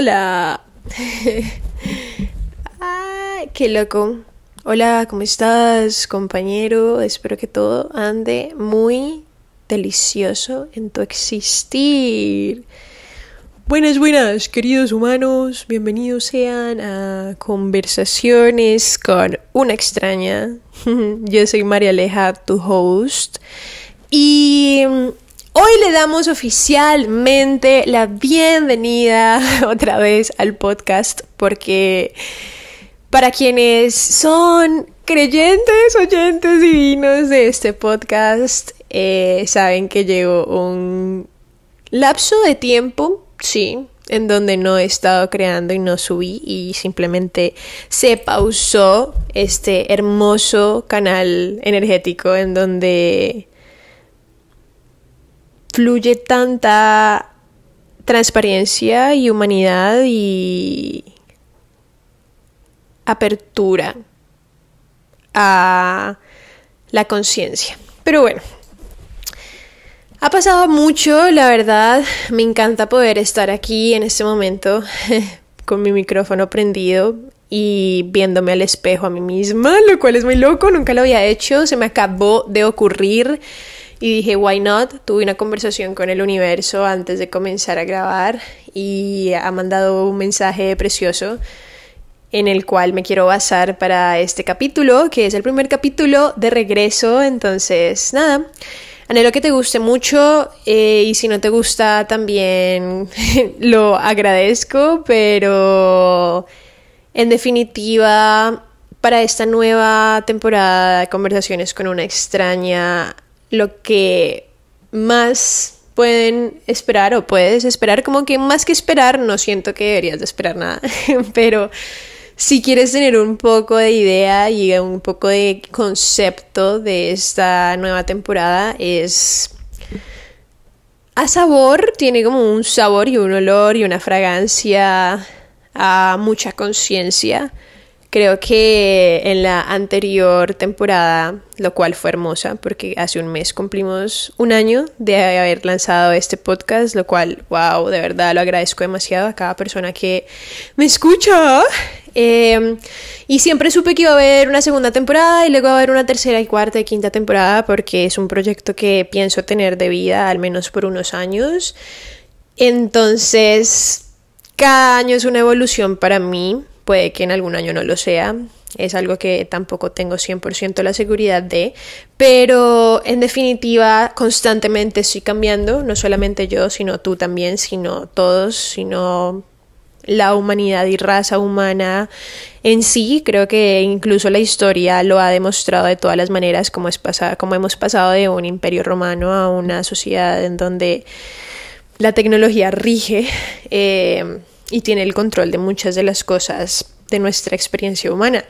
Hola. Ay, qué loco. Hola, ¿cómo estás, compañero? Espero que todo ande muy delicioso en tu existir. Buenas, buenas, queridos humanos. Bienvenidos sean a Conversaciones con una extraña. Yo soy María Aleja, tu host. Y Hoy le damos oficialmente la bienvenida otra vez al podcast porque para quienes son creyentes, oyentes divinos de este podcast, eh, saben que llevo un lapso de tiempo, sí, en donde no he estado creando y no subí y simplemente se pausó este hermoso canal energético en donde fluye tanta transparencia y humanidad y apertura a la conciencia. Pero bueno, ha pasado mucho, la verdad. Me encanta poder estar aquí en este momento con mi micrófono prendido y viéndome al espejo a mí misma, lo cual es muy loco, nunca lo había hecho, se me acabó de ocurrir y dije, why not? Tuve una conversación con el universo antes de comenzar a grabar y ha mandado un mensaje precioso en el cual me quiero basar para este capítulo, que es el primer capítulo de regreso. Entonces, nada, anhelo que te guste mucho eh, y si no te gusta también lo agradezco, pero en definitiva, para esta nueva temporada de conversaciones con una extraña, lo que más pueden esperar o puedes esperar, como que más que esperar, no siento que deberías de esperar nada, pero si quieres tener un poco de idea y un poco de concepto de esta nueva temporada, es a sabor, tiene como un sabor y un olor y una fragancia a mucha conciencia Creo que en la anterior temporada, lo cual fue hermosa, porque hace un mes cumplimos un año de haber lanzado este podcast, lo cual, wow, de verdad lo agradezco demasiado a cada persona que me escucha. Em, y siempre supe que iba a haber una segunda temporada y luego va a haber una tercera y cuarta y quinta temporada, porque es un proyecto que pienso tener de vida al menos por unos años. Entonces, cada año es una evolución para mí puede que en algún año no lo sea, es algo que tampoco tengo 100% la seguridad de, pero en definitiva constantemente estoy cambiando, no solamente yo, sino tú también, sino todos, sino la humanidad y raza humana en sí, creo que incluso la historia lo ha demostrado de todas las maneras, como, es pasado, como hemos pasado de un imperio romano a una sociedad en donde la tecnología rige. Eh, y tiene el control de muchas de las cosas de nuestra experiencia humana.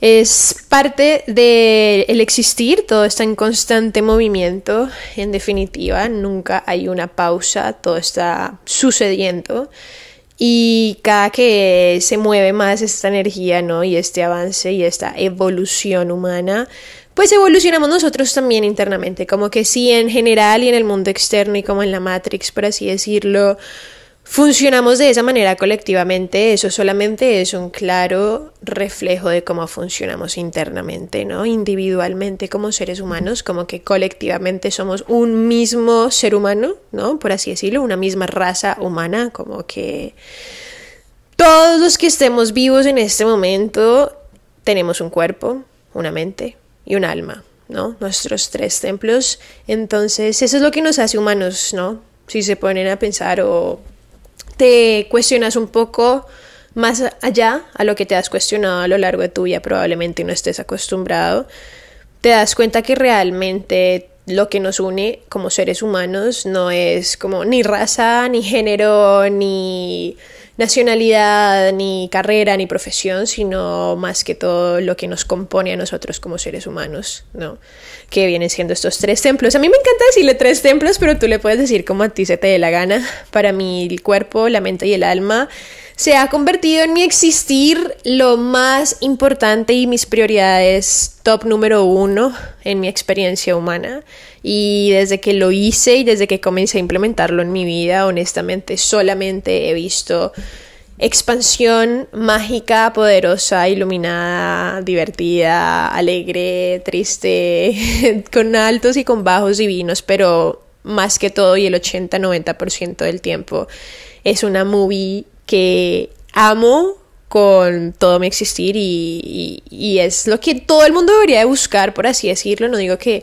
Es parte del el existir, todo está en constante movimiento, en definitiva, nunca hay una pausa, todo está sucediendo y cada que se mueve más esta energía, ¿no? Y este avance y esta evolución humana, pues evolucionamos nosotros también internamente, como que sí en general y en el mundo externo y como en la Matrix, por así decirlo, funcionamos de esa manera colectivamente, eso solamente es un claro reflejo de cómo funcionamos internamente, ¿no? Individualmente como seres humanos, como que colectivamente somos un mismo ser humano, ¿no? Por así decirlo, una misma raza humana, como que todos los que estemos vivos en este momento tenemos un cuerpo, una mente y un alma, ¿no? Nuestros tres templos. Entonces, eso es lo que nos hace humanos, ¿no? Si se ponen a pensar o te cuestionas un poco más allá a lo que te has cuestionado a lo largo de tu vida, probablemente no estés acostumbrado, te das cuenta que realmente lo que nos une como seres humanos no es como ni raza, ni género, ni nacionalidad, ni carrera, ni profesión, sino más que todo lo que nos compone a nosotros como seres humanos, ¿no? Que vienen siendo estos tres templos. A mí me encanta decirle tres templos, pero tú le puedes decir como a ti se te dé la gana. Para mí el cuerpo, la mente y el alma se ha convertido en mi existir lo más importante y mis prioridades top número uno en mi experiencia humana. Y desde que lo hice y desde que comencé a implementarlo en mi vida, honestamente, solamente he visto expansión mágica, poderosa, iluminada, divertida, alegre, triste, con altos y con bajos divinos, pero más que todo y el 80-90% del tiempo es una movie que amo con todo mi existir y, y, es lo que todo el mundo debería de buscar, por así decirlo. No digo que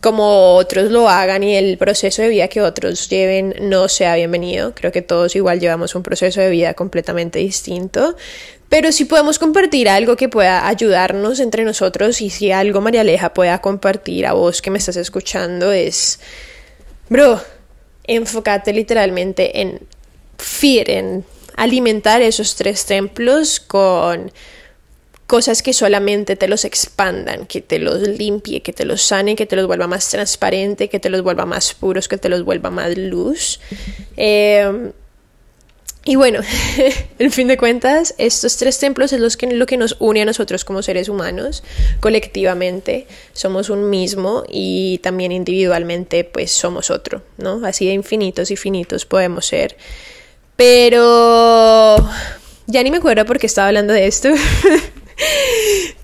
como otros lo hagan y el proceso de vida que otros lleven no sea bienvenido. Creo que todos igual llevamos un proceso de vida completamente distinto. Pero si podemos compartir algo que pueda ayudarnos entre nosotros y si algo María Aleja pueda compartir a vos que me estás escuchando es, bro, enfócate literalmente en fear, en alimentar esos tres templos con cosas que solamente te los expandan, que te los limpie, que te los sane, que te los vuelva más transparente, que te los vuelva más puros, que te los vuelva más luz. Em, y bueno, en fin de cuentas, estos tres templos es los que, lo que nos une a nosotros como seres humanos, colectivamente, somos un mismo y también individualmente pues somos otro, ¿no? Así de infinitos y finitos podemos ser. Pero ya ni me acuerdo por qué estaba hablando de esto.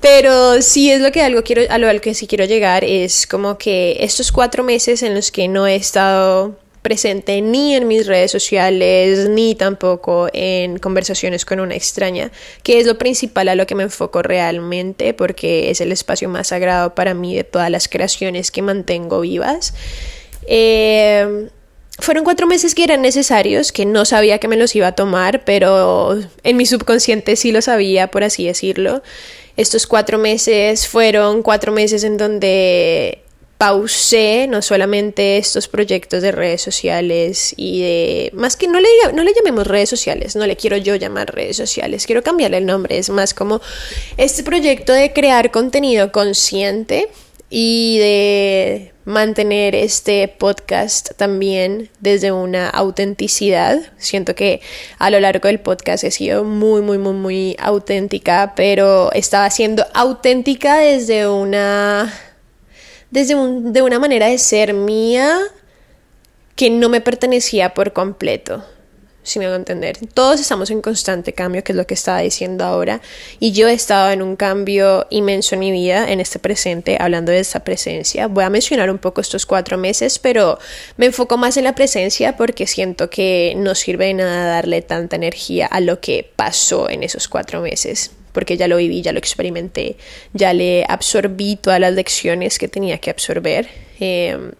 Pero sí es lo que algo quiero, a lo que sí quiero llegar es como que estos cuatro meses en los que no he estado presente ni en mis redes sociales ni tampoco en conversaciones con una extraña, que es lo principal a lo que me enfoco realmente porque es el espacio más sagrado para mí de todas las creaciones que mantengo vivas. Eh, fueron cuatro meses que eran necesarios, que no sabía que me los iba a tomar, pero en mi subconsciente sí lo sabía, por así decirlo. Estos cuatro meses fueron cuatro meses en donde pausé no solamente estos proyectos de redes sociales y de más que no le no le llamemos redes sociales, no le quiero yo llamar redes sociales, quiero cambiarle el nombre, es más como este proyecto de crear contenido consciente y de mantener este podcast también desde una autenticidad. Siento que a lo largo del podcast he sido muy, muy, muy, muy auténtica, pero estaba siendo auténtica desde una, desde un, de una manera de ser mía que no me pertenecía por completo si me entender. Todos estamos en constante cambio, que es lo que estaba diciendo ahora, y yo he estado en un cambio inmenso en mi vida, en este presente, hablando de esta presencia. Voy a mencionar un poco estos cuatro meses, pero me enfoco más en la presencia porque siento que no sirve de nada darle tanta energía a lo que pasó en esos cuatro meses porque ya lo viví, ya lo experimenté, ya le absorbí todas las lecciones que tenía que absorber. Em,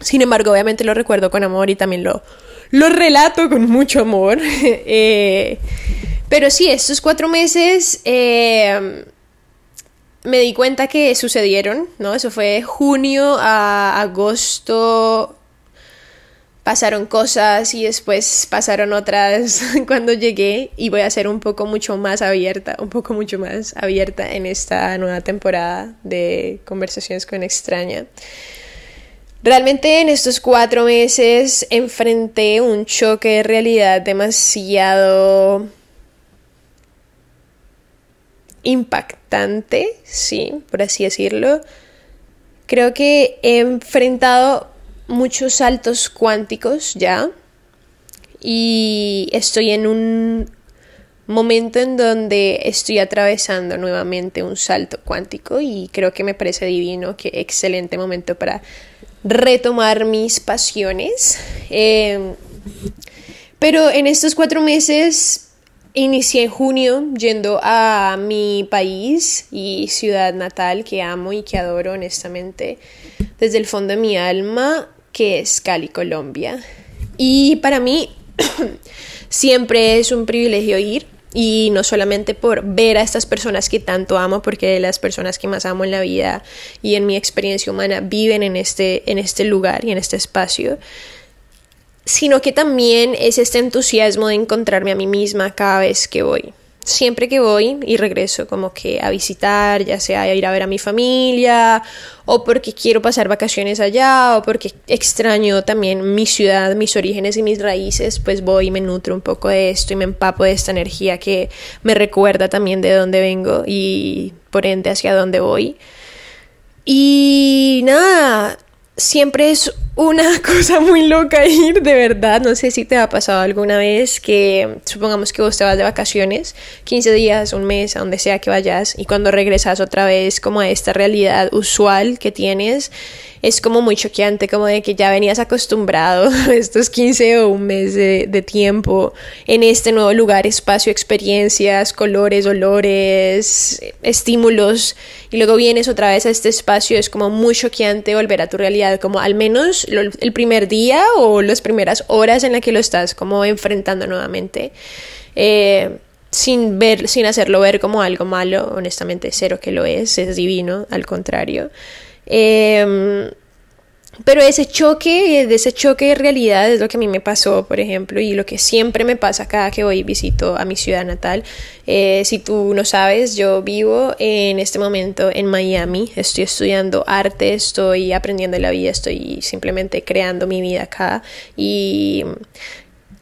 sin embargo, obviamente lo recuerdo con amor y también lo, lo relato con mucho amor. Eh, pero sí, estos cuatro meses eh, me di cuenta que sucedieron, ¿no? Eso fue junio a agosto. Pasaron cosas y después pasaron otras cuando llegué y voy a ser un poco mucho más abierta, un poco mucho más abierta en esta nueva temporada de conversaciones con extraña. Realmente en estos cuatro meses enfrenté un choque de realidad demasiado impactante, sí, por así decirlo. Creo que he enfrentado muchos saltos cuánticos ya y estoy en un momento en donde estoy atravesando nuevamente un salto cuántico y creo que me parece divino, que excelente momento para retomar mis pasiones. Em, pero en estos cuatro meses inicié en junio yendo a mi país y ciudad natal que amo y que adoro honestamente desde el fondo de mi alma, que es Cali, Colombia. Y para mí siempre es un privilegio ir y no solamente por ver a estas personas que tanto amo, porque las personas que más amo en la vida y en mi experiencia humana viven en este, en este lugar y en este espacio, sino que también es este entusiasmo de encontrarme a mí misma cada vez que voy siempre que voy y regreso como que a visitar, ya sea a ir a ver a mi familia o porque quiero pasar vacaciones allá o porque extraño también mi ciudad, mis orígenes y mis raíces, pues voy y me nutro un poco de esto y me empapo de esta energía que me recuerda también de dónde vengo y por ende hacia dónde voy. Y nada, siempre es una cosa muy loca ir, de verdad. No sé si te ha pasado alguna vez que, supongamos que vos te vas de vacaciones, 15 días, un mes, a donde sea que vayas, y cuando regresas otra vez como a esta realidad usual que tienes, es como muy choqueante, como de que ya venías acostumbrado estos 15 o un mes de, de tiempo en este nuevo lugar, espacio, experiencias, colores, olores, estímulos, y luego vienes otra vez a este espacio, es como muy choqueante volver a tu realidad, como al menos el primer día o las primeras horas en las que lo estás como enfrentando nuevamente. Eh, sin ver, sin hacerlo ver como algo malo, honestamente cero que lo es, es divino, al contrario. Em, pero ese choque, de ese choque de realidad es lo que a mí me pasó, por ejemplo, y lo que siempre me pasa cada que voy y visito a mi ciudad natal. Eh, si tú no sabes, yo vivo en este momento en Miami, estoy estudiando arte, estoy aprendiendo la vida, estoy simplemente creando mi vida acá y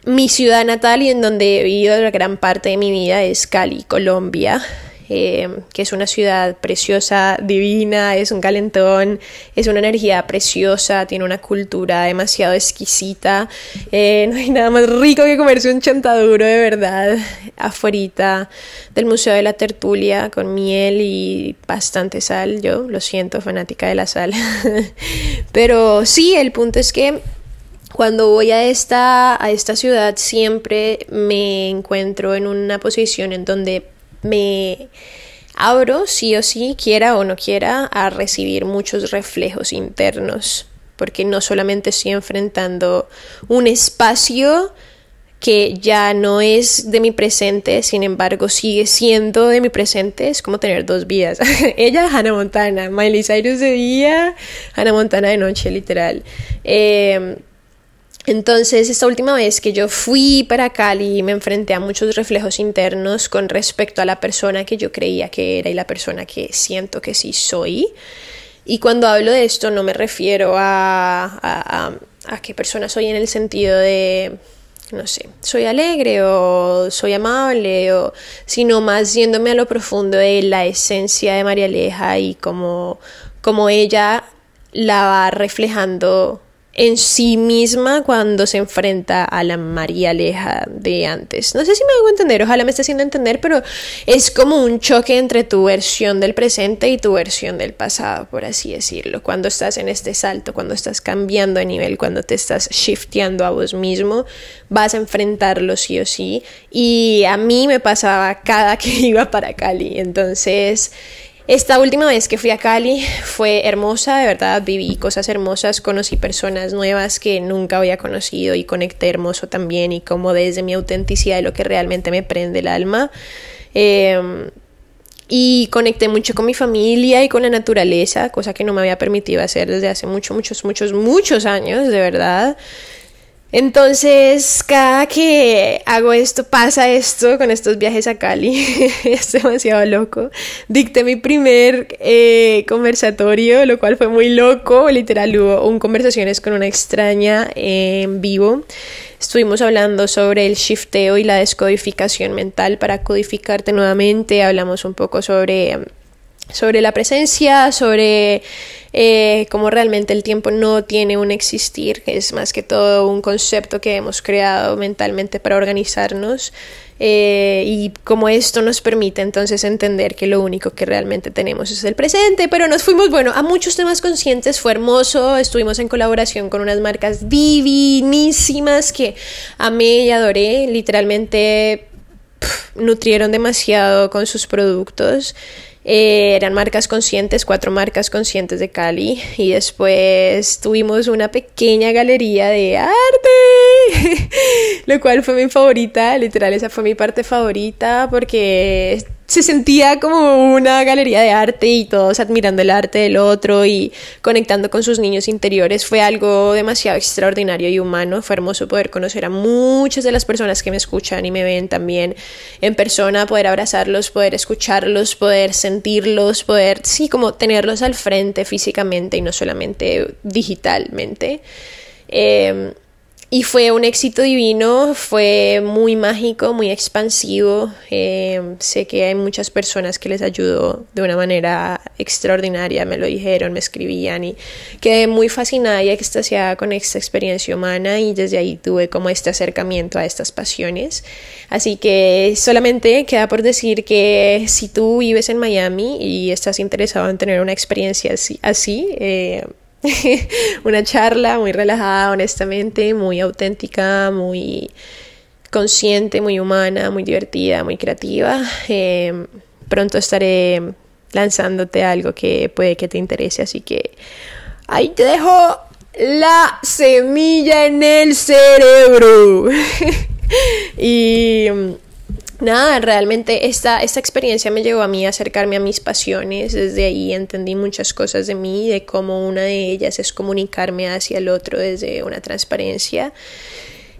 mi ciudad natal y en donde he vivido la gran parte de mi vida es Cali, Colombia. Eh, que es una ciudad preciosa, divina, es un calentón, es una energía preciosa, tiene una cultura demasiado exquisita. Eh, no hay nada más rico que comerse un chantaduro de verdad afuera del Museo de la Tertulia con miel y bastante sal. Yo lo siento, fanática de la sal. Pero sí, el punto es que cuando voy a esta, a esta ciudad siempre me encuentro en una posición en donde me abro, sí o sí, quiera o no quiera, a recibir muchos reflejos internos, porque no solamente estoy enfrentando un espacio que ya no es de mi presente, sin embargo sigue siendo de mi presente, es como tener dos vidas. Ella, Hannah Montana, Miley Cyrus de día, Hannah Montana de noche, literal. Eh, entonces, esta última vez que yo fui para Cali me enfrenté a muchos reflejos internos con respecto a la persona que yo creía que era y la persona que siento que sí soy. Y cuando hablo de esto no me refiero a, a, qué persona soy en el sentido de, no sé, soy alegre o soy amable, o, sino más yéndome a lo profundo de la esencia de María Aleja y como, como ella la va reflejando en sí misma cuando se enfrenta a la María Aleja de antes. No sé si me hago entender, ojalá me esté haciendo entender, pero es como un choque entre tu versión del presente y tu versión del pasado, por así decirlo. Cuando estás en este salto, cuando estás cambiando de nivel, cuando te estás shifteando a vos mismo, vas a enfrentarlo sí o sí. Y a mí me pasaba cada que iba para Cali. Entonces, esta última vez que fui a Cali fue hermosa, de verdad, viví cosas hermosas, conocí personas nuevas que nunca había conocido y conecté hermoso también y como desde mi autenticidad de lo que realmente me prende el alma. Em, y conecté mucho con mi familia y con la naturaleza, cosa que no me había permitido hacer desde hace muchos, muchos, muchos, muchos años, de verdad. Entonces, cada que hago esto, pasa esto con estos viajes a Cali, es demasiado loco. Dicté mi primer eh, conversatorio, lo cual fue muy loco. Literal, hubo un conversaciones con una extraña en vivo. Estuvimos hablando sobre el shifteo y la descodificación mental para codificarte nuevamente. Hablamos un poco sobre sobre la presencia, sobre eh, cómo realmente el tiempo no tiene un existir, es más que todo un concepto que hemos creado mentalmente para organizarnos eh, y como esto nos permite entonces entender que lo único que realmente tenemos es el presente, pero nos fuimos, bueno, a muchos temas conscientes, fue hermoso, estuvimos en colaboración con unas marcas divinísimas que amé y adoré, literalmente nutrieron demasiado con sus productos. Eh, eran marcas conscientes, cuatro marcas conscientes de Cali. Y después tuvimos una pequeña galería de arte, lo cual fue mi favorita, literal, esa fue mi parte favorita porque se sentía como una galería de arte y todos admirando el arte del otro y conectando con sus niños interiores. Fue algo demasiado extraordinario y humano. Fue hermoso poder conocer a muchas de las personas que me escuchan y me ven también en persona, poder abrazarlos, poder escucharlos, poder sentirlos, poder, sí, como tenerlos al frente físicamente y no solamente digitalmente. Eh, y fue un éxito divino, fue muy mágico, muy expansivo. Eh, sé que hay muchas personas que les ayudó de una manera extraordinaria, me lo dijeron, me escribían y quedé muy fascinada y extasiada con esta experiencia humana y desde ahí tuve como este acercamiento a estas pasiones. Así que solamente queda por decir que si tú vives en Miami y estás interesado en tener una experiencia así, así eh, una charla muy relajada, honestamente, muy auténtica, muy consciente, muy humana, muy divertida, muy creativa. Em, pronto estaré lanzándote algo que puede que te interese, así que ahí te dejo la semilla en el cerebro. y nada, realmente esta, esta experiencia me llevó a mí a acercarme a mis pasiones. Desde ahí entendí muchas cosas de mí, de cómo una de ellas es comunicarme hacia el otro desde una transparencia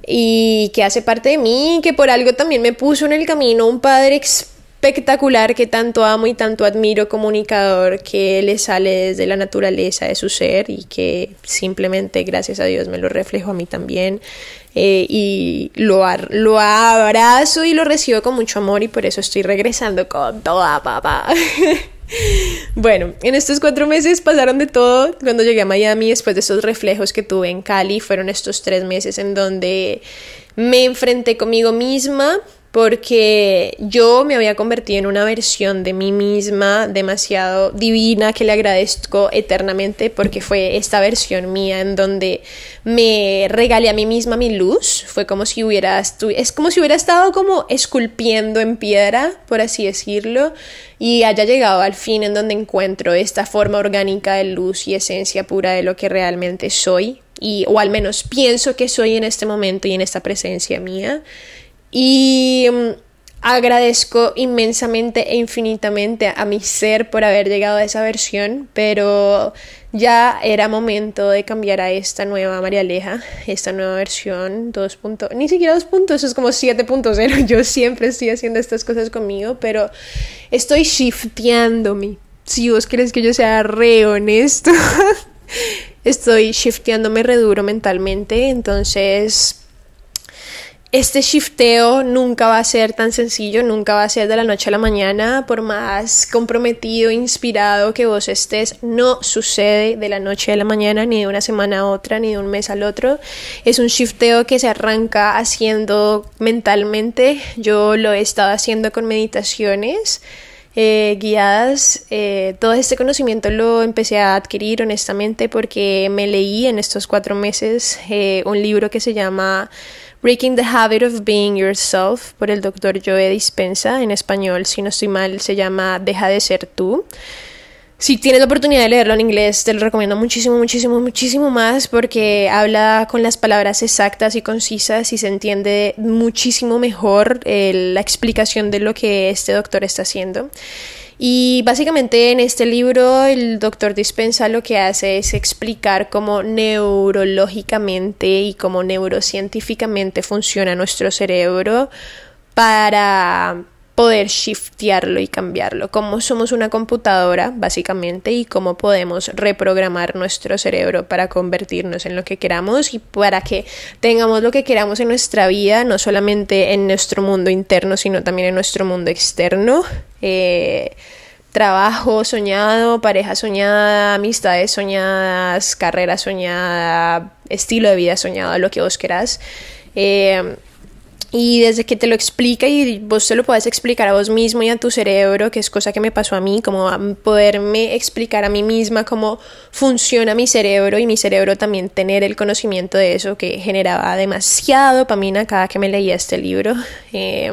y que hace parte de mí, que por algo también me puso en el camino un padre espectacular que tanto amo y tanto admiro comunicador que le sale desde la naturaleza de su ser y que simplemente gracias a Dios me lo reflejo a mí también eh, y lo, lo abrazo y lo recibo con mucho amor y por eso estoy regresando con toda papá. Bueno, en estos cuatro meses pasaron de todo. Cuando llegué a Miami, después de esos reflejos que tuve en Cali, fueron estos tres meses en donde me enfrenté conmigo misma, porque yo me había convertido en una versión de mí misma demasiado divina que le agradezco eternamente porque fue esta versión mía en donde me regalé a mí misma mi luz, fue como si hubiera es como si hubiera estado como esculpiendo en piedra, por así decirlo, y haya llegado al fin en donde encuentro esta forma orgánica de luz y esencia pura de lo que realmente soy y o al menos pienso que soy en este momento y en esta presencia mía. Y mm, agradezco inmensamente e infinitamente a mi ser por haber llegado a esa versión, pero ya era momento de cambiar a esta nueva María Aleja, esta nueva versión 2. Ni siquiera 2 puntos, eso es como 7.0. Yo siempre estoy haciendo estas cosas conmigo, pero estoy shifteándome. Si vos crees que yo sea re honesto, estoy shifteándome re duro mentalmente, entonces este shifteo nunca va a ser tan sencillo, nunca va a ser de la noche a la mañana, por más comprometido, inspirado que vos estés, no sucede de la noche a la mañana, ni de una semana a otra, ni de un mes al otro. Es un shifteo que se arranca haciendo mentalmente. Yo lo he estado haciendo con meditaciones. Eh, guiadas. Eh, todo este conocimiento lo empecé a adquirir honestamente porque me leí en estos cuatro meses eh, un libro que se llama Breaking the Habit of Being Yourself por el doctor Joe Dispensa. En español, si no estoy mal, se llama Deja de ser tú. Si tienes la oportunidad de leerlo en inglés, te lo recomiendo muchísimo, muchísimo, muchísimo más porque habla con las palabras exactas y concisas y se entiende muchísimo mejor eh, la explicación de lo que este doctor está haciendo. Y básicamente en este libro el doctor Dispensa lo que hace es explicar cómo neurológicamente y cómo neurocientíficamente funciona nuestro cerebro para poder shiftearlo y cambiarlo, cómo somos una computadora básicamente y cómo podemos reprogramar nuestro cerebro para convertirnos en lo que queramos y para que tengamos lo que queramos en nuestra vida, no solamente en nuestro mundo interno, sino también en nuestro mundo externo. Eh, trabajo soñado, pareja soñada, amistades soñadas, carrera soñada, estilo de vida soñado, lo que vos querás. Eh, y desde que te lo explica y vos te lo puedes explicar a vos mismo y a tu cerebro, que es cosa que me pasó a mí, como poderme explicar a mí misma cómo funciona mi cerebro y mi cerebro también tener el conocimiento de eso que generaba demasiado dopamina cada que me leía este libro. Eh,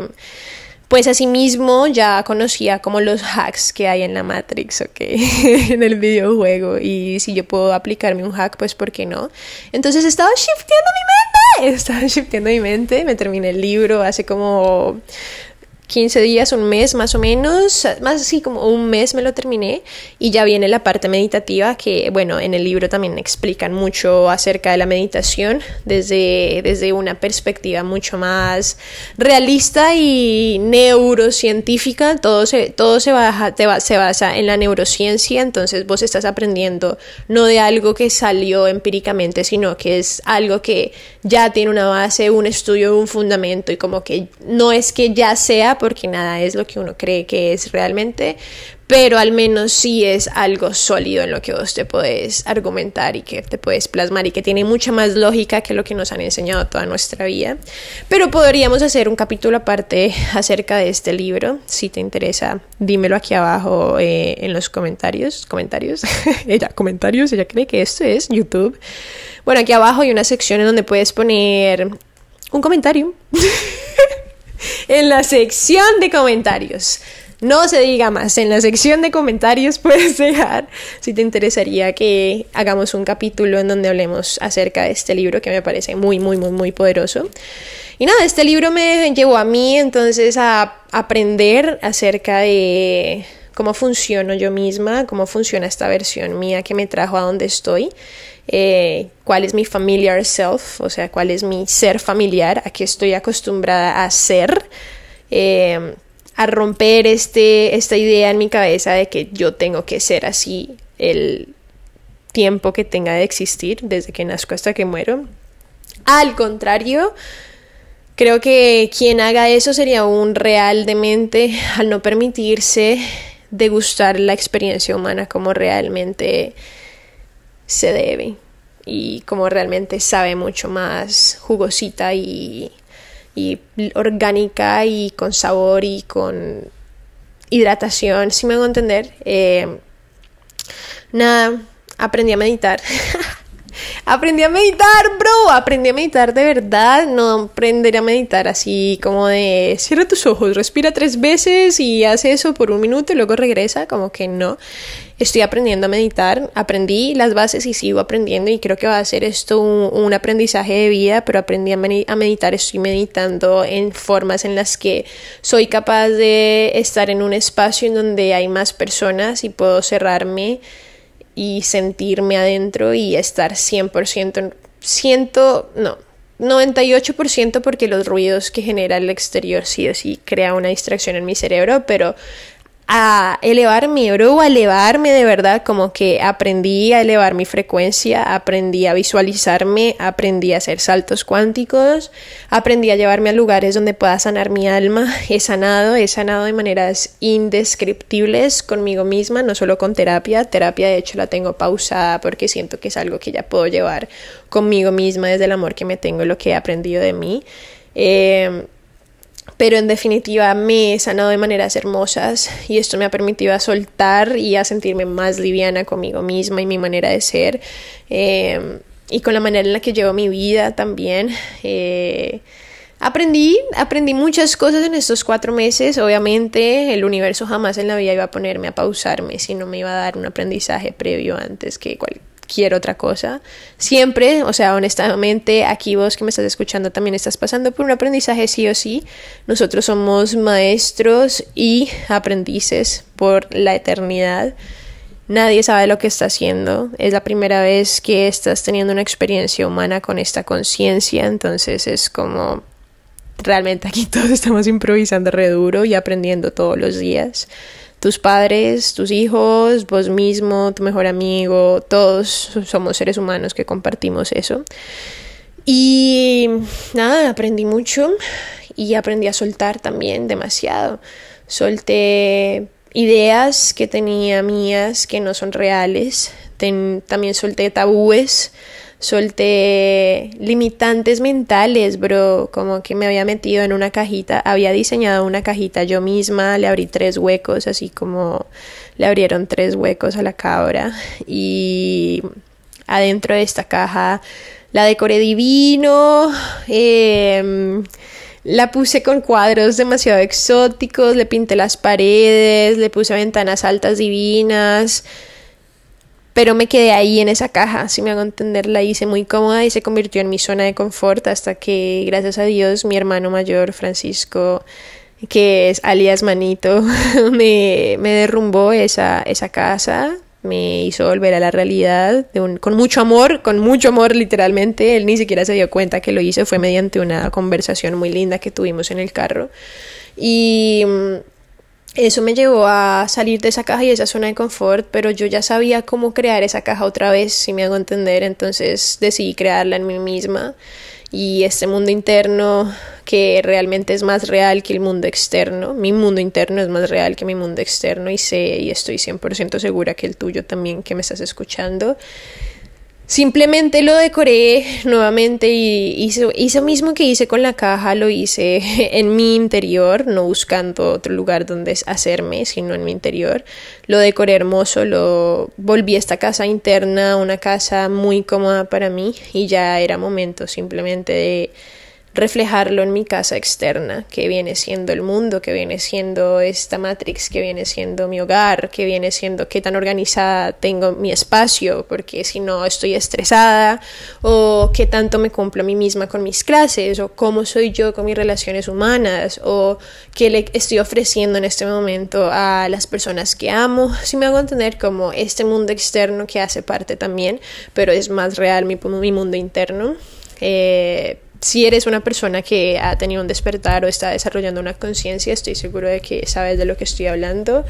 pues asimismo ya conocía como los hacks que hay en la Matrix, ok, en el videojuego. Y si yo puedo aplicarme un hack, pues ¿por qué no? Entonces estaba shifteando mi mente, estaba shifteando mi mente, me terminé el libro hace como 15 días, un mes más o menos, más así como un mes me lo terminé y ya viene la parte meditativa que, bueno, en el libro también explican mucho acerca de la meditación desde, desde una perspectiva mucho más realista y neurocientífica, todo se, todo se, se basa en la neurociencia, entonces vos estás aprendiendo no de algo que salió empíricamente, sino que es algo que ya tiene una base, un estudio, un fundamento y como que no es que ya sea porque nada es lo que uno cree que es realmente, pero al menos sí es algo sólido en lo que vos te puedes argumentar y que te puedes plasmar y que tiene mucha más lógica que lo que nos han enseñado toda nuestra vida. Pero podríamos hacer un capítulo aparte acerca de este libro, si te interesa, dímelo aquí abajo eh, en los comentarios, comentarios, ella, comentarios, ella cree que esto es YouTube. Bueno, aquí abajo hay una sección en donde puedes poner un comentario. en la sección de comentarios. No se diga más, en la sección de comentarios puedes dejar si te interesaría que hagamos un capítulo en donde hablemos acerca de este libro que me parece muy, muy, muy, muy poderoso. Y nada, este libro me llevó a mí entonces a aprender acerca de cómo funciono yo misma, cómo funciona esta versión mía que me trajo a donde estoy, eh, cuál es mi familiar self, o sea, cuál es mi ser familiar, a qué estoy acostumbrada a ser. Eh, a romper este, esta idea en mi cabeza de que yo tengo que ser así el tiempo que tenga de existir, desde que nazco hasta que muero. Al contrario, creo que quien haga eso sería un real demente al no permitirse degustar la experiencia humana como realmente se debe y como realmente sabe mucho más jugosita y y orgánica y con sabor y con hidratación, si me hago entender. Eh, nada, aprendí a meditar. aprendí a meditar, bro. Aprendí a meditar de verdad. No aprender a meditar así como de cierra tus ojos, respira tres veces y hace eso por un minuto y luego regresa. Como que no. Estoy aprendiendo a meditar. Aprendí las bases y sigo aprendiendo y creo que va a ser esto un, aprendizaje de vida, pero aprendí a, a meditar. Estoy meditando en formas en las que soy capaz de estar en un espacio en donde hay más personas y puedo cerrarme y sentirme adentro y estar 100%, ciento, no, 98% porque los ruidos que genera el exterior sí o sí crea una distracción en mi cerebro, pero a elevarme, bro, a elevarme de verdad, como que aprendí a elevar mi frecuencia, aprendí a visualizarme, aprendí a hacer saltos cuánticos, aprendí a llevarme a lugares donde pueda sanar mi alma, he sanado, he sanado de maneras indescriptibles conmigo misma, no solo con terapia, terapia de hecho la tengo pausada porque siento que es algo que ya puedo llevar conmigo misma desde el amor que me tengo y lo que he aprendido de mí. Eh, pero en definitiva me he sanado de maneras hermosas y esto me ha permitido soltar y a sentirme más liviana conmigo misma y mi manera de ser em, y con la manera en la que llevo mi vida también. Eh, aprendí, aprendí muchas cosas en estos cuatro meses. Obviamente el universo jamás en la vida iba a ponerme a pausarme si no me iba a dar un aprendizaje previo antes que cualquier otra cosa. Siempre, o sea, honestamente, aquí vos que me estás escuchando también estás pasando por un aprendizaje sí o sí. Nosotros somos maestros y aprendices por la eternidad. Nadie sabe lo que está haciendo. Es la primera vez que estás teniendo una experiencia humana con esta conciencia, entonces es como realmente aquí todos estamos improvisando re duro y aprendiendo todos los días tus padres, tus hijos, vos mismo, tu mejor amigo, todos somos seres humanos que compartimos eso. Y nada, aprendí mucho y aprendí a soltar también demasiado. Solté ideas que tenía mías que no son reales. también solté tabúes solté limitantes mentales, bro, como que me había metido en una cajita, había diseñado una cajita yo misma, le abrí tres huecos, así como le abrieron tres huecos a la cabra y adentro de esta caja la decoré divino, em, la puse con cuadros demasiado exóticos, le pinté las paredes, le puse ventanas altas divinas, pero me quedé ahí en esa caja, si me hago entender, la hice muy cómoda y se convirtió en mi zona de confort hasta que, gracias a Dios, mi hermano mayor, Francisco, que es alias Manito, me, me derrumbó esa, esa casa, me hizo volver a la realidad con mucho amor, con mucho amor literalmente. Él ni siquiera se dio cuenta que lo hice, fue mediante una conversación muy linda que tuvimos en el carro. Y mm, eso me llevó a salir de esa caja y esa zona de confort, pero yo ya sabía cómo crear esa caja otra vez, si me hago entender, entonces decidí crearla en mí misma y este mundo interno que realmente es más real que el mundo externo. Mi mundo interno es más real que mi mundo externo y sé y estoy 100% segura que el tuyo también que me estás escuchando. Simplemente lo decoré nuevamente y hice, hice, lo mismo que hice con la caja, lo hice en mi interior, no buscando otro lugar donde hacerme, sino en mi interior. Lo decoré hermoso, lo volví a esta casa interna, una casa muy cómoda para mí y ya era momento simplemente de reflejarlo en mi casa externa, que viene siendo el mundo, que viene siendo esta matrix, que viene siendo mi hogar, que viene siendo qué tan organizada tengo mi espacio, porque si no estoy estresada, o qué tanto me cumplo a mí misma con mis clases, o cómo soy yo con mis relaciones humanas, o qué le estoy ofreciendo en este momento a las personas que amo, si me hago entender como este mundo externo que hace parte también, pero es más real mi, mi mundo interno. Eh, si eres una persona que ha tenido un despertar o está desarrollando una conciencia, estoy seguro de que sabes de lo que estoy hablando.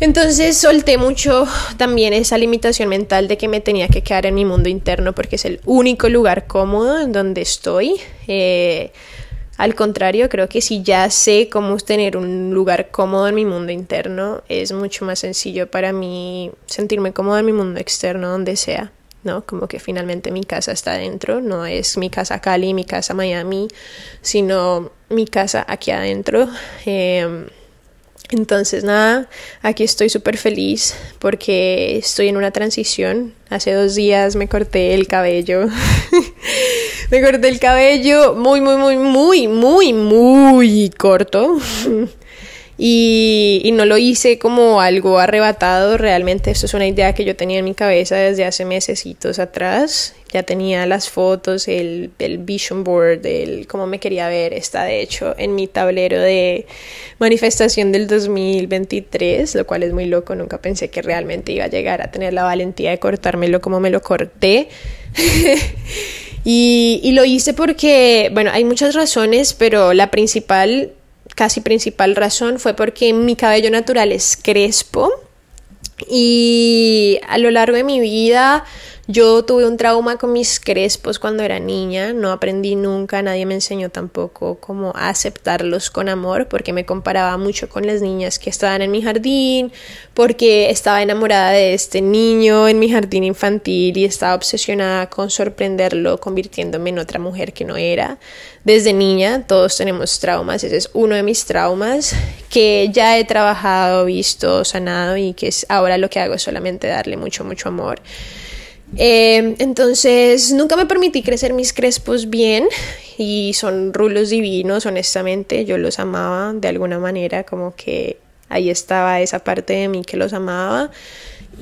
Entonces solté mucho también esa limitación mental de que me tenía que quedar en mi mundo interno porque es el único lugar cómodo en donde estoy. Eh, al contrario, creo que si ya sé cómo tener un lugar cómodo en mi mundo interno, es mucho más sencillo para mí sentirme cómodo en mi mundo externo, donde sea. ¿No? Como que finalmente mi casa está adentro, no es mi casa Cali, mi casa Miami, sino mi casa aquí adentro. Em, entonces, nada, aquí estoy súper feliz porque estoy en una transición. Hace dos días me corté el cabello. me corté el cabello muy, muy, muy, muy, muy, muy corto. Y, no lo hice como algo arrebatado, realmente esto es una idea que yo tenía en mi cabeza desde hace mesecitos atrás. Ya tenía las fotos, el, el vision board, el cómo me quería ver, está de hecho en mi tablero de manifestación del 2023, lo cual es muy loco, nunca pensé que realmente iba a llegar a tener la valentía de cortármelo como me lo corté. y, y lo hice porque, bueno, hay muchas razones, pero la principal casi principal razón fue porque mi cabello natural es crespo y a lo largo de mi vida yo tuve un trauma con mis crespos cuando era niña, no aprendí nunca, nadie me enseñó tampoco cómo aceptarlos con amor, porque me comparaba mucho con las niñas que estaban en mi jardín, porque estaba enamorada de este niño en mi jardín infantil y estaba obsesionada con sorprenderlo, convirtiéndome en otra mujer que no era. Desde niña todos tenemos traumas, ese es uno de mis traumas que ya he trabajado, visto, sanado y que es ahora lo que hago es solamente darle mucho, mucho amor. Eh, entonces nunca me permití crecer mis crespos bien y son rulos divinos, honestamente, yo los amaba de alguna manera, como que ahí estaba esa parte de mí que los amaba.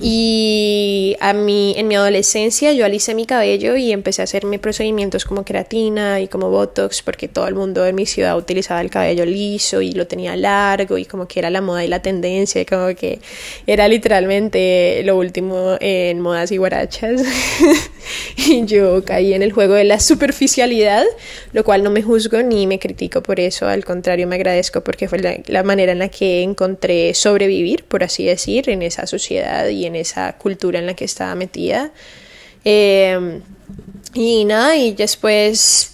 Y a mí, en mi adolescencia yo alicé mi cabello y empecé a hacerme procedimientos como queratina y como botox porque todo el mundo en mi ciudad utilizaba el cabello liso y lo tenía largo y como que era la moda y la tendencia y como que era literalmente lo último en modas y guarachas. y yo caí en el juego de la superficialidad, lo cual no me juzgo ni me critico por eso, al contrario me agradezco porque fue la, la manera en la que encontré sobrevivir, por así decir, en esa sociedad y en esa cultura en la que estaba metida. Eh, y nada, y después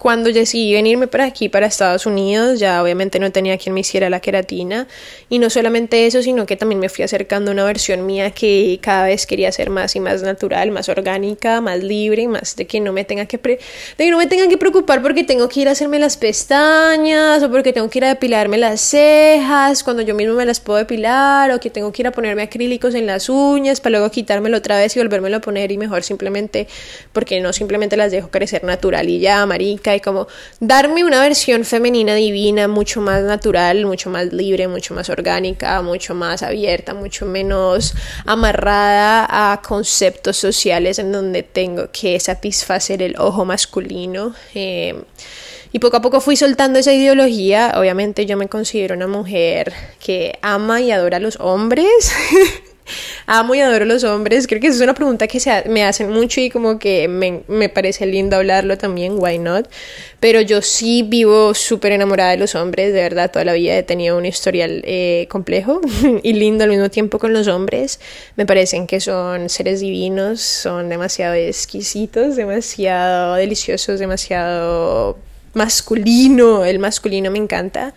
cuando decidí venirme para aquí, para Estados Unidos, ya obviamente no tenía quien me hiciera la queratina. Y no solamente eso, sino que también me fui acercando a una versión mía que cada vez quería ser más y más natural, más orgánica, más libre, más de que no me tenga que, de que no me tenga que preocupar porque tengo que ir a hacerme las pestañas o porque tengo que ir a depilarme las cejas cuando yo mismo me las puedo depilar o que tengo que ir a ponerme acrílicos en las uñas para luego quitármelo otra vez y volvérmelo a poner y mejor simplemente porque no simplemente las dejo crecer natural y ya, marica y como darme una versión femenina divina mucho más natural, mucho más libre, mucho más orgánica, mucho más abierta, mucho menos amarrada a conceptos sociales en donde tengo que satisfacer el ojo masculino. Eh, Y poco a poco fui soltando esa ideología. Obviamente yo me considero una mujer que ama y adora a los hombres. Amo y adoro los hombres. Creo que esa es una pregunta que se me hacen mucho y como que me, me parece lindo hablarlo también, why not. Pero yo sí vivo súper enamorada de los hombres, de verdad, toda la vida he tenido un historial eh, complejo y lindo al mismo tiempo con los hombres. Me parecen que son seres divinos, son demasiado exquisitos, demasiado deliciosos, demasiado masculino. El masculino me encanta.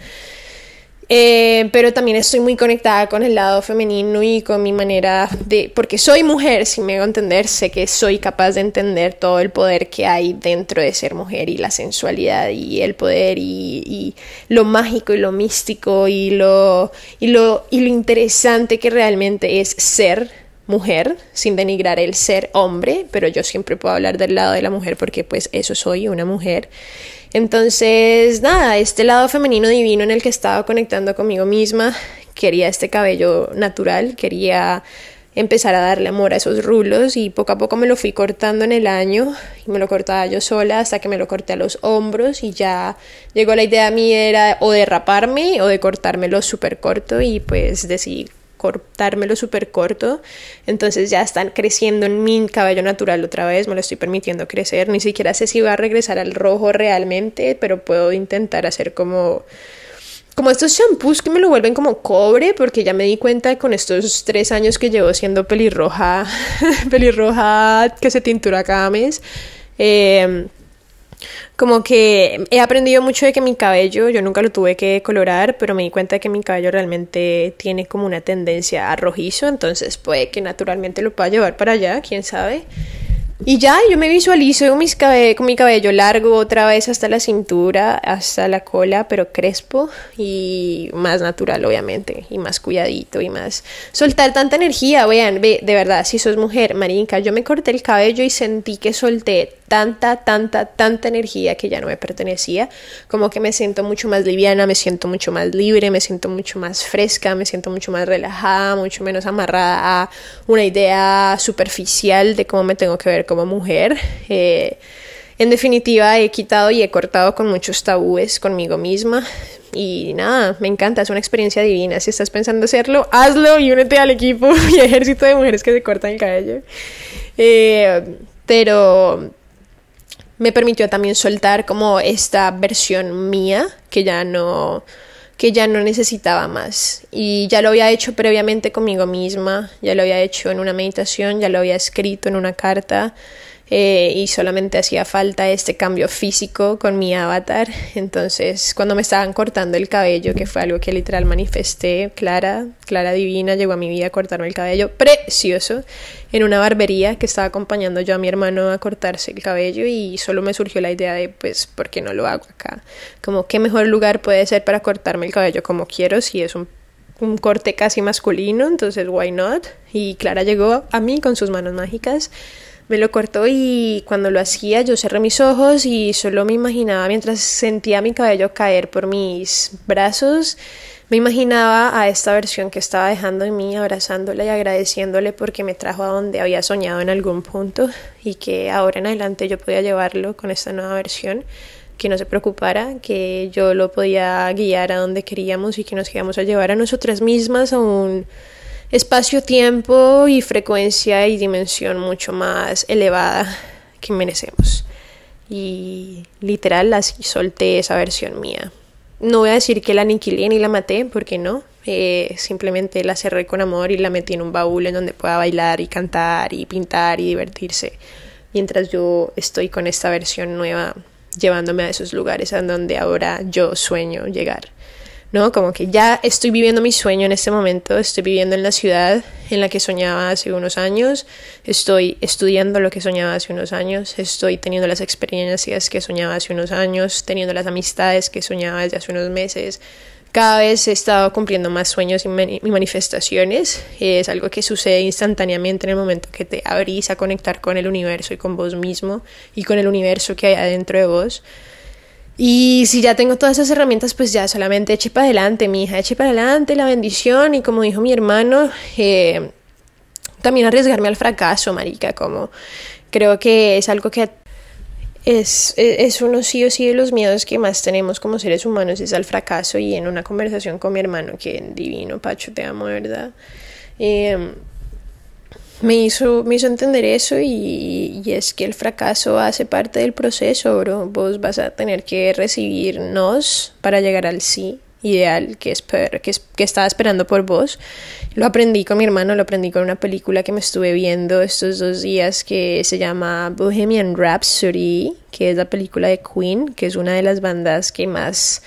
Eh, pero también estoy muy conectada con el lado femenino y con mi manera de, porque soy mujer, si me hago entender, sé que soy capaz de entender todo el poder que hay dentro de ser mujer y la sensualidad y el poder y, y lo mágico y lo místico y lo, y, lo, y lo interesante que realmente es ser mujer, sin denigrar el ser hombre, pero yo siempre puedo hablar del lado de la mujer porque pues eso soy, una mujer. Entonces, nada, este lado femenino divino en el que estaba conectando conmigo misma, quería este cabello natural, quería empezar a darle amor a esos rulos y poco a poco me lo fui cortando en el año y me lo cortaba yo sola hasta que me lo corté a los hombros y ya llegó la idea a mí era o de raparme o de cortármelo súper corto y pues decidí cortármelo súper corto. Entonces ya están creciendo en mi cabello natural otra vez, me lo estoy permitiendo crecer. Ni siquiera sé si va a regresar al rojo realmente, pero puedo intentar hacer como como estos shampoos que me lo vuelven como cobre, porque ya me di cuenta con estos tres años que llevo siendo pelirroja, pelirroja que se tintura cada mes. Eh, como que he aprendido mucho de que mi cabello, yo nunca lo tuve que colorar, pero me di cuenta de que mi cabello realmente tiene como una tendencia a rojizo, entonces puede que naturalmente lo pueda llevar para allá, quién sabe. Y ya, yo me visualizo con, mi cabello largo otra vez hasta la cintura, hasta la cola, pero crespo y más natural, obviamente, y más cuidadito y más. Soltar tanta energía, vean, ve, de verdad, si sos mujer, marinca, yo me corté el cabello y sentí que solté tanta, tanta, tanta energía que ya no me pertenecía, como que me siento mucho más liviana, me siento mucho más libre, me siento mucho más fresca, me siento mucho más relajada, mucho menos amarrada a una idea superficial de cómo me tengo que ver como mujer. Eh, en definitiva, he quitado y he cortado con muchos tabúes conmigo misma. Y nada, me encanta, es una experiencia divina. Si estás pensando hacerlo, hazlo y únete al equipo y ejército de mujeres que se cortan el cabello. Eh, pero me permitió también soltar como esta versión mía que ya no que ya no necesitaba más. Y ya lo había hecho previamente conmigo misma, ya lo había hecho en una meditación, ya lo había escrito en una carta eh, y solamente hacía falta este cambio físico con mi avatar. Entonces, cuando me estaban cortando el cabello, que fue algo que literal manifesté, Clara, Clara Divina, llegó a mi vida a cortarme el cabello precioso en una barbería que estaba acompañando yo a mi hermano a cortarse el cabello y solo me surgió la idea de, pues, ¿por qué no lo hago acá? Como, ¿qué mejor lugar puede ser para cortarme el cabello como quiero si es un un corte casi masculino, entonces why not? Y Clara llegó a mí con sus manos mágicas me lo cortó y cuando lo hacía yo cerré mis ojos y solo me imaginaba mientras sentía mi cabello caer por mis brazos, me imaginaba a esta versión que estaba dejando en mí, abrazándola y agradeciéndole porque me trajo a donde había soñado en algún punto y que ahora en adelante yo podía llevarlo con esta nueva versión que no se preocupara, que yo lo podía guiar a donde queríamos y que nos íbamos a llevar a nosotras mismas a un espacio-tiempo y frecuencia y dimensión mucho más elevada que merecemos. Y literal así solté esa versión mía. No voy a decir que la aniquilé ni la maté, porque no. Eh, simplemente la cerré con amor y la metí en un baúl en donde pueda bailar y cantar y pintar y divertirse. Mientras yo estoy con esta versión nueva llevándome a esos lugares a donde ahora yo sueño llegar. ¿No? Como que ya estoy viviendo mi sueño en este momento, estoy viviendo en la ciudad en la que soñaba hace unos años, estoy estudiando lo que soñaba hace unos años, estoy teniendo las experiencias que soñaba hace unos años, teniendo las amistades que soñaba desde hace unos meses. Cada vez he estado cumpliendo más sueños y, manifestaciones. Es algo que sucede instantáneamente en el momento que te abrís a conectar con el universo y con vos mismo y con el universo que hay adentro de vos. Y si ya tengo todas esas herramientas, pues ya solamente eche para adelante, mi hija, eche para adelante la bendición y como dijo mi hermano, eh, también arriesgarme al fracaso, marica, como creo que es algo que es, es, uno sí o sí de los miedos que más tenemos como seres humanos, es al fracaso y en una conversación con mi hermano, que divino, Pacho, te amo, ¿verdad? Em, me, hizo, me hizo entender eso y, y, es que el fracaso hace parte del proceso, bro. Vos vas a tener que recibirnos para llegar al sí ideal que, esper que, que, estaba esperando por vos. Lo aprendí con mi hermano, lo aprendí con una película que me estuve viendo estos dos días que se llama Bohemian Rhapsody, que es la película de Queen, que es una de las bandas que más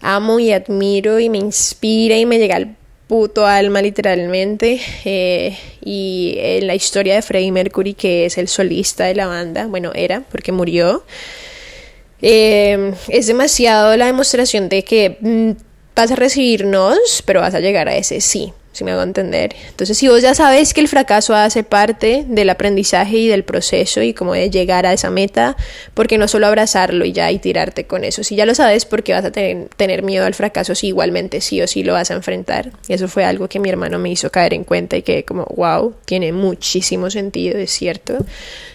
amo y admiro y me inspira y me llega al puto alma literalmente eh, y en la historia de Freddie Mercury que es el solista de la banda bueno era porque murió eh, es demasiado la demostración de que mm, vas a recibirnos, pero vas a llegar a ese sí, si me hago entender. Entonces, si vos ya sabes que el fracaso hace parte del aprendizaje y del proceso y como de llegar a esa meta, porque no solo abrazarlo y ya y tirarte con eso? Si ya lo sabes, porque vas a tener, tener miedo al fracaso si igualmente sí o sí lo vas a enfrentar? Y eso fue algo que mi hermano me hizo caer en cuenta y que como, wow, tiene muchísimo sentido, es cierto.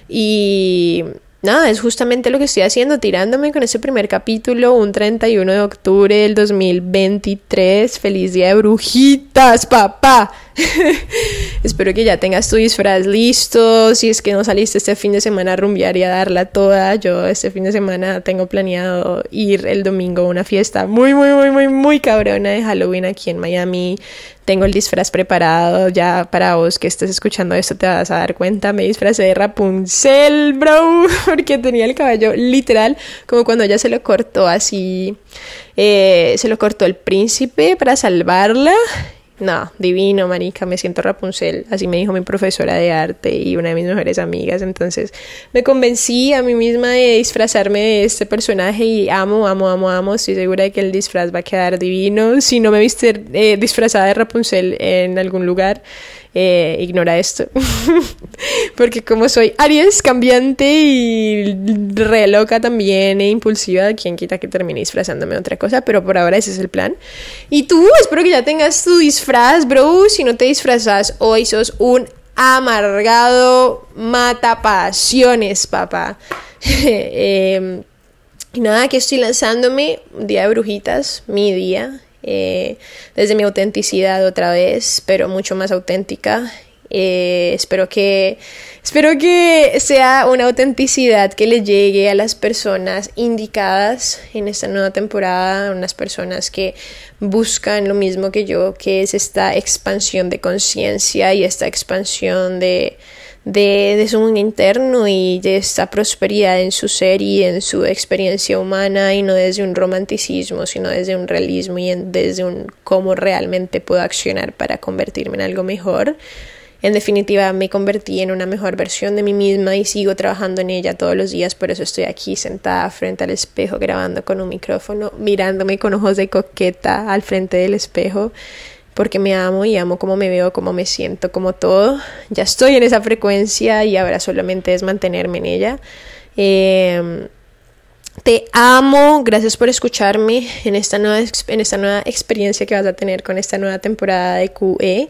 Y nada, es justamente lo que estoy haciendo, tirándome con ese primer capítulo, un 31 de octubre del 2023. Feliz día de brujitas, papá. Espero que ya tengas tu disfraz listo. Si es que no saliste este fin de semana a rumbear y a darla toda, yo este fin de semana tengo planeado ir el domingo a una fiesta muy, muy, muy, muy, muy cabrona de Halloween aquí en Miami. Tengo el disfraz preparado ya para vos que estés escuchando esto, te vas a dar cuenta. Me disfrazé de Rapunzel, bro, porque tenía el cabello literal como cuando ella se lo cortó así. Eh, se lo cortó el príncipe para salvarla no, divino, marica, me siento Rapunzel. Así me dijo mi profesora de arte y una de mis mejores amigas. Entonces me convencí a mí misma de disfrazarme de este personaje y amo, amo, amo, amo. Estoy segura de que el disfraz va a quedar divino. Si no me viste eh, disfrazada de Rapunzel en algún lugar, eh, ignora esto. Porque como soy Aries, cambiante y re loca también e impulsiva, quien quita que termine disfrazándome de otra cosa, pero por ahora ese es el plan. Y tú, espero que ya tengas tu disfraz, bro. Si no te disfrazas hoy, sos un amargado mata pasiones, papá. Em, y nada, que estoy lanzándome, día de brujitas, mi día, eh, desde mi autenticidad otra vez, pero mucho más auténtica. Eh, espero que espero que sea una autenticidad que le llegue a las personas indicadas en esta nueva temporada, unas personas que buscan lo mismo que yo, que es esta expansión de conciencia y esta expansión de de, de, su mundo interno y de esta prosperidad en su ser y en su experiencia humana y no desde un romanticismo, sino desde un realismo y desde un cómo realmente puedo accionar para convertirme en algo mejor. En definitiva, me convertí en una mejor versión de mí misma y sigo trabajando en ella todos los días, por eso estoy aquí sentada frente al espejo grabando con un micrófono, mirándome con ojos de coqueta al frente del espejo porque me amo y amo cómo me veo, cómo me siento, como todo. Ya estoy en esa frecuencia y ahora solamente es mantenerme en ella. Eh, te amo, gracias por escucharme en esta, nueva, en esta nueva experiencia que vas a tener con esta nueva temporada de QE.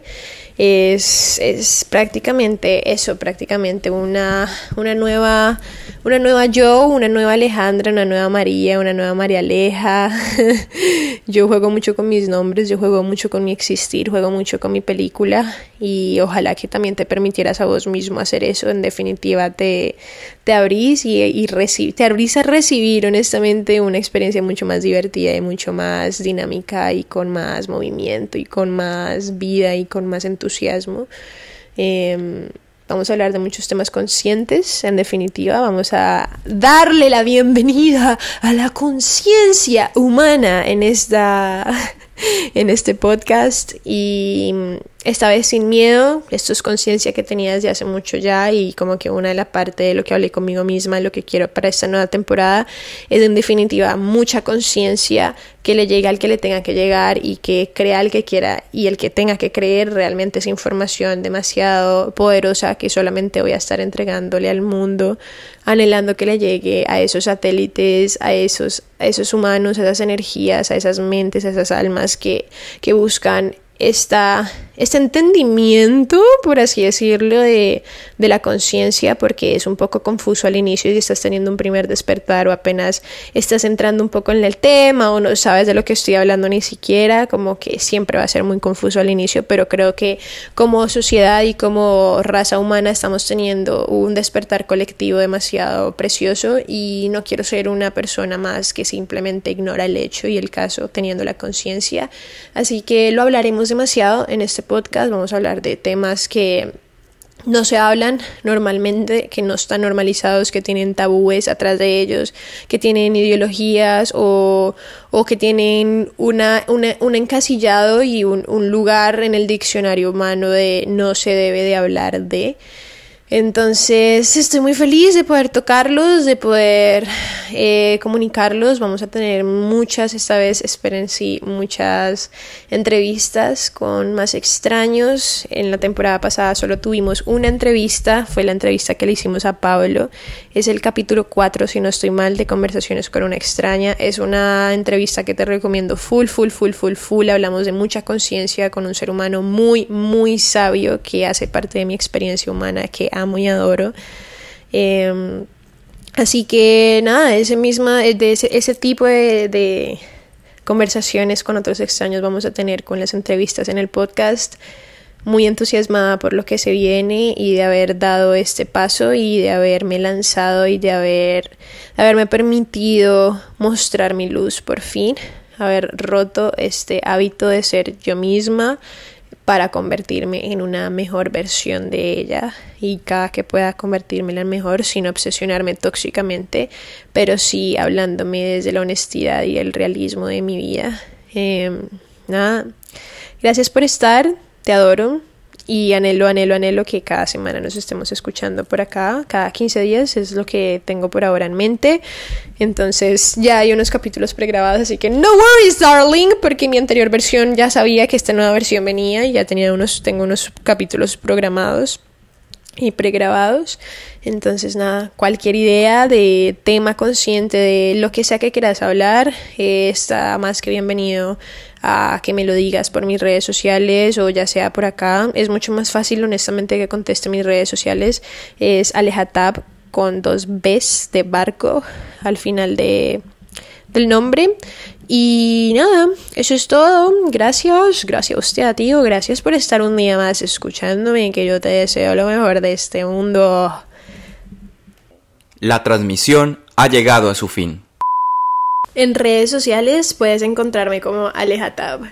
Es, es prácticamente eso, prácticamente una, una, nueva, una nueva yo, una nueva Alejandra, una nueva María, una nueva María Aleja. yo juego mucho con mis nombres, yo juego mucho con mi existir, juego mucho con mi película y ojalá que también te permitieras a vos mismo hacer eso. En definitiva, te, te abrís y, te abrís a recibir honestamente una experiencia mucho más divertida y mucho más dinámica y con más movimiento y con más vida y con más entusiasmo. Em, vamos a hablar de muchos temas conscientes, en definitiva, vamos a darle la bienvenida a la conciencia humana en esta en este podcast y esta vez sin miedo, esto es conciencia que tenía desde hace mucho ya y como que una de las partes de lo que hablé conmigo misma, lo que quiero para esta nueva temporada es en definitiva mucha conciencia que le llegue al que le tenga que llegar y que crea al que quiera y el que tenga que creer realmente esa información demasiado poderosa que solamente voy a estar entregándole al mundo, anhelando que le llegue a esos satélites, a esos, esos humanos, a esas energías, a esas mentes, a esas almas que, que buscan esta este entendimiento, por así decirlo, de, de la conciencia, porque es un poco confuso al inicio y estás teniendo un primer despertar o apenas estás entrando un poco en el tema o no sabes de lo que estoy hablando ni siquiera, como que siempre va a ser muy confuso al inicio, pero creo que como sociedad y como raza humana estamos teniendo un despertar colectivo demasiado precioso y no quiero ser una persona más que simplemente ignora el hecho y el caso teniendo la conciencia. Así que lo hablaremos demasiado en este podcast vamos a hablar de temas que no se hablan normalmente, que no están normalizados, que tienen tabúes atrás de ellos, que tienen ideologías o, o que tienen una, un encasillado y un, un lugar en el diccionario humano de no se debe de hablar de. Entonces estoy muy feliz de poder tocarlos, de poder eh, comunicarlos. Vamos a tener muchas, esta vez esperen sí, muchas entrevistas con más extraños. En la temporada pasada solo tuvimos una entrevista, fue la entrevista que le hicimos a Pablo. Es el capítulo 4, si no estoy mal, de Conversaciones con una extraña. Es una entrevista que te recomiendo full, full, full, full, full. Hablamos de mucha conciencia con un ser humano muy, muy sabio que hace parte de mi experiencia humana, que amo y adoro. Em, así que nada, ese misma, de ese, tipo de, conversaciones con otros extraños vamos a tener con las entrevistas en el podcast. Muy entusiasmada por lo que se viene y de haber dado este paso y de haberme lanzado y de haber de haberme permitido mostrar mi luz por fin, haber roto este hábito de ser yo misma para convertirme en una mejor versión de ella y cada que pueda convertirme en la mejor sin obsesionarme tóxicamente, pero sí hablándome desde la honestidad y el realismo de mi vida. Em, nada, gracias por estar, te adoro, y anhelo, anhelo, anhelo que cada semana nos estemos escuchando por acá, cada 15 días es lo que tengo por ahora en mente. Entonces ya hay unos capítulos pregrabados, así que no worries, darling, porque mi anterior versión ya sabía que esta nueva versión venía y ya tenía unos, tengo unos capítulos programados y pregrabados. Entonces, nada, cualquier idea de tema consciente de lo que sea que quieras hablar, eh, está más que bienvenido a que me lo digas por mis redes sociales o ya sea por acá. Es mucho más fácil, honestamente, que conteste mis redes sociales. Es alejatab con dos Bs de barco al final de, del nombre. Y nada, eso es todo. Gracias, gracias a usted, tío. Gracias por estar un día más escuchándome. Que yo te deseo lo mejor de este mundo. La transmisión ha llegado a su fin. En redes sociales puedes encontrarme como Alejatab.